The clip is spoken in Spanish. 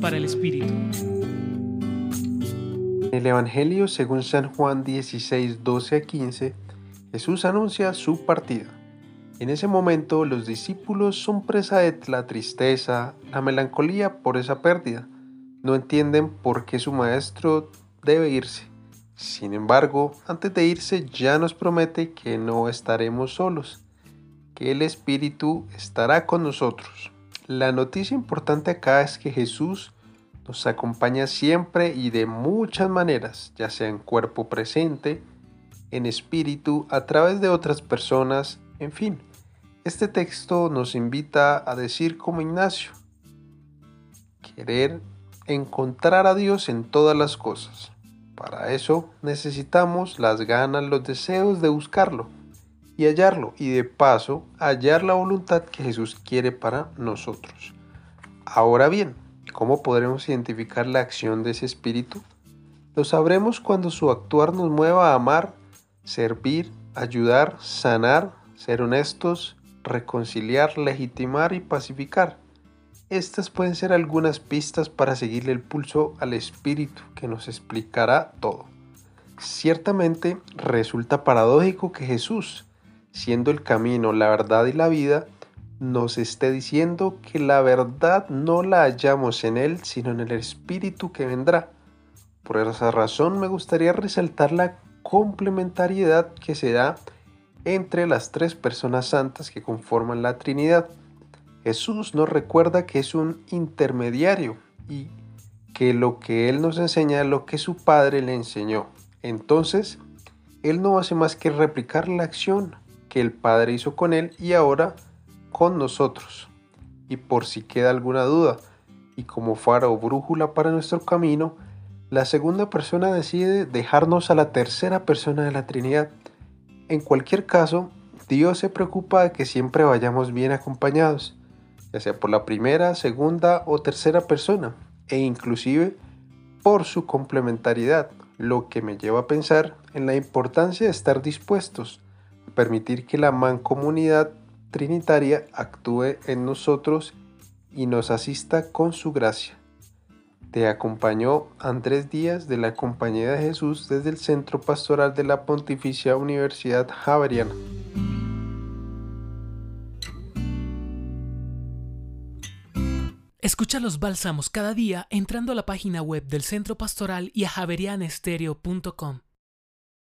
Para el Espíritu. En el Evangelio según San Juan 16, 12 a 15, Jesús anuncia su partida. En ese momento los discípulos son presa de la tristeza, la melancolía por esa pérdida. No entienden por qué su maestro debe irse. Sin embargo, antes de irse ya nos promete que no estaremos solos, que el Espíritu estará con nosotros. La noticia importante acá es que Jesús nos acompaña siempre y de muchas maneras, ya sea en cuerpo presente, en espíritu, a través de otras personas, en fin. Este texto nos invita a decir como Ignacio, querer encontrar a Dios en todas las cosas. Para eso necesitamos las ganas, los deseos de buscarlo y hallarlo y de paso hallar la voluntad que Jesús quiere para nosotros. Ahora bien, ¿cómo podremos identificar la acción de ese espíritu? Lo sabremos cuando su actuar nos mueva a amar, servir, ayudar, sanar, ser honestos, reconciliar, legitimar y pacificar. Estas pueden ser algunas pistas para seguirle el pulso al espíritu que nos explicará todo. Ciertamente resulta paradójico que Jesús, siendo el camino, la verdad y la vida, nos esté diciendo que la verdad no la hallamos en Él, sino en el Espíritu que vendrá. Por esa razón me gustaría resaltar la complementariedad que se da entre las tres personas santas que conforman la Trinidad. Jesús nos recuerda que es un intermediario y que lo que Él nos enseña es lo que su Padre le enseñó. Entonces, Él no hace más que replicar la acción que el Padre hizo con Él y ahora con nosotros. Y por si queda alguna duda, y como faro o brújula para nuestro camino, la segunda persona decide dejarnos a la tercera persona de la Trinidad en cualquier caso, Dios se preocupa de que siempre vayamos bien acompañados, ya sea por la primera, segunda o tercera persona, e inclusive por su complementariedad, lo que me lleva a pensar en la importancia de estar dispuestos permitir que la mancomunidad trinitaria actúe en nosotros y nos asista con su gracia. Te acompañó Andrés Díaz de la Compañía de Jesús desde el Centro Pastoral de la Pontificia Universidad Javeriana. Escucha los bálsamos cada día entrando a la página web del Centro Pastoral y a javerianestereo.com.